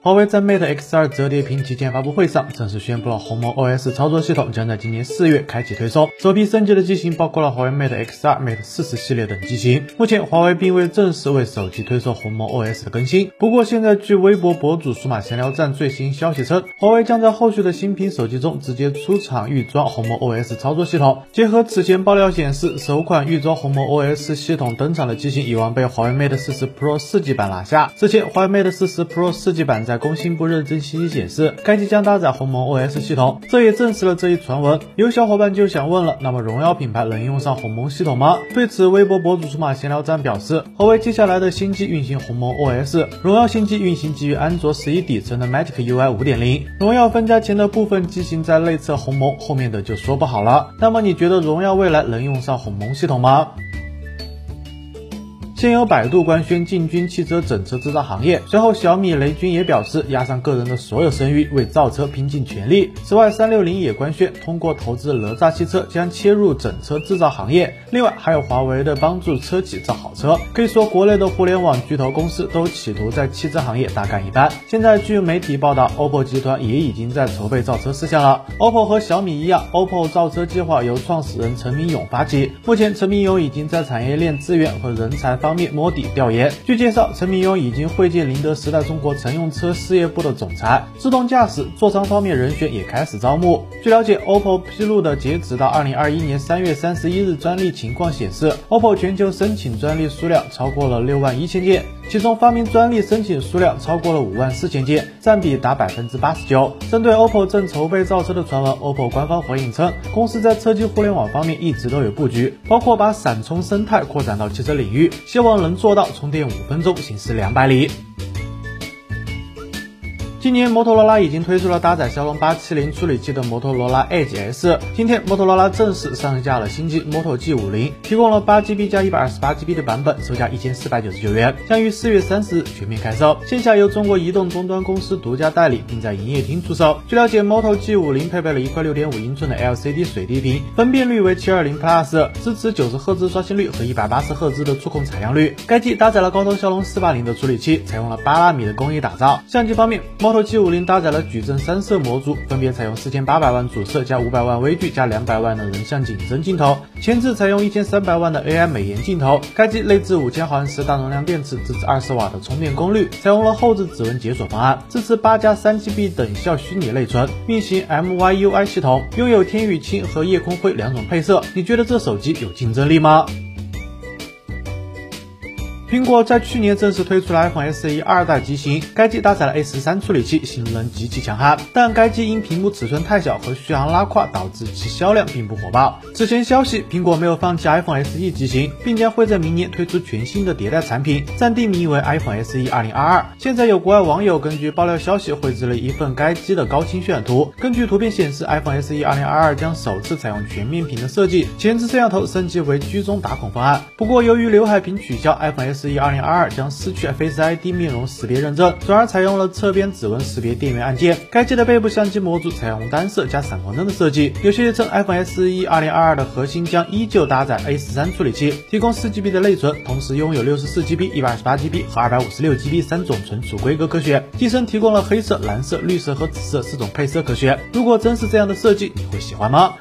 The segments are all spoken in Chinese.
华为在 Mate X2 折叠屏旗舰发布会上正式宣布了鸿蒙 OS 操作系统将在今年四月开启推送。首批升级的机型包括了华为 Mate X2、Mate 40系列等机型。目前华为并未正式为手机推送鸿蒙 OS 的更新。不过现在据微博博主数码闲聊站最新消息称，华为将在后续的新品手机中直接出厂预装鸿蒙 OS 操作系统。结合此前爆料显示，首款预装鸿蒙 OS 系统登场的机型有望被华为 Mate 40 Pro 四 G 版拿下。之前华为 Mate 40 Pro 四 G 版在工信部认证。信息显示，该机将搭载鸿蒙 OS 系统，这也证实了这一传闻。有小伙伴就想问了，那么荣耀品牌能用上鸿蒙系统吗？对此，微博博主数码闲聊站表示，华为接下来的新机运行鸿蒙 OS，荣耀新机运行基于安卓十一底层的 Magic UI 五点零。荣耀分家前的部分机型在内测鸿蒙，后面的就说不好了。那么你觉得荣耀未来能用上鸿蒙系统吗？先由百度官宣进军汽车整车制造行业，随后小米雷军也表示压上个人的所有声誉，为造车拼尽全力。此外，三六零也官宣通过投资哪吒汽车将切入整车制造行业。另外，还有华为的帮助车企造好车。可以说，国内的互联网巨头公司都企图在汽车行业大干一番。现在，据媒体报道，OPPO 集团也已经在筹备造车事项了。OPPO 和小米一样，OPPO 造车计划由创始人陈明勇发起。目前，陈明勇已经在产业链资源和人才方。方面摸底调研。据介绍，陈明勇已经会见宁德时代中国乘用车事业部的总裁，自动驾驶座舱方面人选也开始招募。据了解，OPPO 披露的截止到二零二一年三月三十一日专利情况显示，OPPO 全球申请专利数量超过了六万一千件，其中发明专利申请数量超过了五万四千件，占比达百分之八十九。针对 OPPO 正筹备造车的传闻，OPPO 官方回应称，公司在车机互联网方面一直都有布局，包括把闪充生态扩展到汽车领域。希望能做到充电五分钟，行驶两百里。今年摩托罗拉已经推出了搭载骁龙八七零处理器的摩托罗拉 Edge S。今天摩托罗拉正式上架了新机 Moto G 五零，提供了八 GB 加一百二十八 GB 的版本，售价一千四百九十九元，将于四月三十日全面开售。线下由中国移动终端公司独家代理，并在营业厅出售。据了解，Moto G 五零配备了一块六点五英寸的 LCD 水滴屏，分辨率为七二零 Plus，支持九十赫兹刷新率和一百八十赫兹的触控采样率。该机搭载了高通骁龙四八零的处理器，采用了八纳米的工艺打造。相机方面，Moto G 五零搭载了矩阵三摄模组，分别采用四千八百万主摄加五百万微距加两百万的人像景深镜头，前置采用一千三百万的 AI 美颜镜头。该机内置五千毫安时大容量电池，支持二十瓦的充电功率，采用了后置指纹解锁方案，支持八加三 GB 等效虚拟内存，运行 MyUI 系统，拥有天宇青和夜空灰两种配色。你觉得这手机有竞争力吗？苹果在去年正式推出了 iPhone SE 二代机型，该机搭载了 A 十三处理器，性能极其强悍，但该机因屏幕尺寸太小和续航拉胯，导致其销量并不火爆。此前消息，苹果没有放弃 iPhone SE 机型，并将会在明年推出全新的迭代产品，暂定名为 iPhone SE 2022。现在有国外网友根据爆料消息绘制了一份该机的高清渲染图，根据图片显示，iPhone SE 2022将首次采用全面屏的设计，前置摄像头升级为居中打孔方案。不过由于刘海屏取消，iPhone SE 2022将失去 Face ID 面容识别认证，转而采用了侧边指纹识别电源按键。该机的背部相机模组采用单色加闪光灯的设计。有消息称，iPhone SE 2022的核心将依旧搭载 A 十三处理器，提供 4GB 的内存，同时拥有 64GB、128GB 和 256GB 三种存储规格可选。机身提供了黑色、蓝色、绿色和紫色四种配色可选。如果真是这样的设计，你会喜欢吗？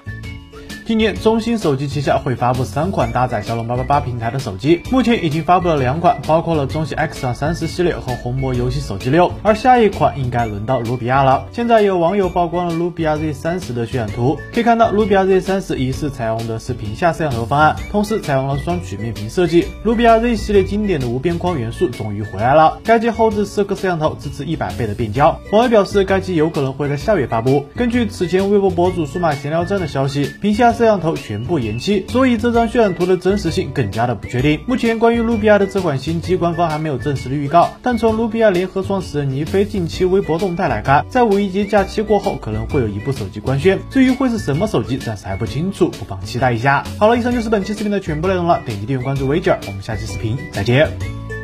今年中兴手机旗下会发布三款搭载骁龙八八八平台的手机，目前已经发布了两款，包括了中兴 X 三十系列和红魔游戏手机六，而下一款应该轮到努比亚了。现在有网友曝光了努比亚 Z 三十的渲染图，可以看到努比亚 Z 三十疑似采用的是屏下摄像头方案，同时采用了双曲面屏设计。努比亚 Z 系列经典的无边框元素终于回来了，该机后置四个摄像头，支持一百倍的变焦。网友表示，该机有可能会在下月发布。根据此前微博博主数码闲聊站的消息，屏下。摄像头全部延期，所以这张渲染图的真实性更加的不确定。目前关于努比亚的这款新机，官方还没有正式的预告。但从努比亚联合创始人倪飞近期微博动态来看，在五一节假期过后，可能会有一部手机官宣。至于会是什么手机，暂时还不清楚，不妨期待一下。好了，以上就是本期视频的全部内容了。点击订阅关注微姐，我们下期视频再见。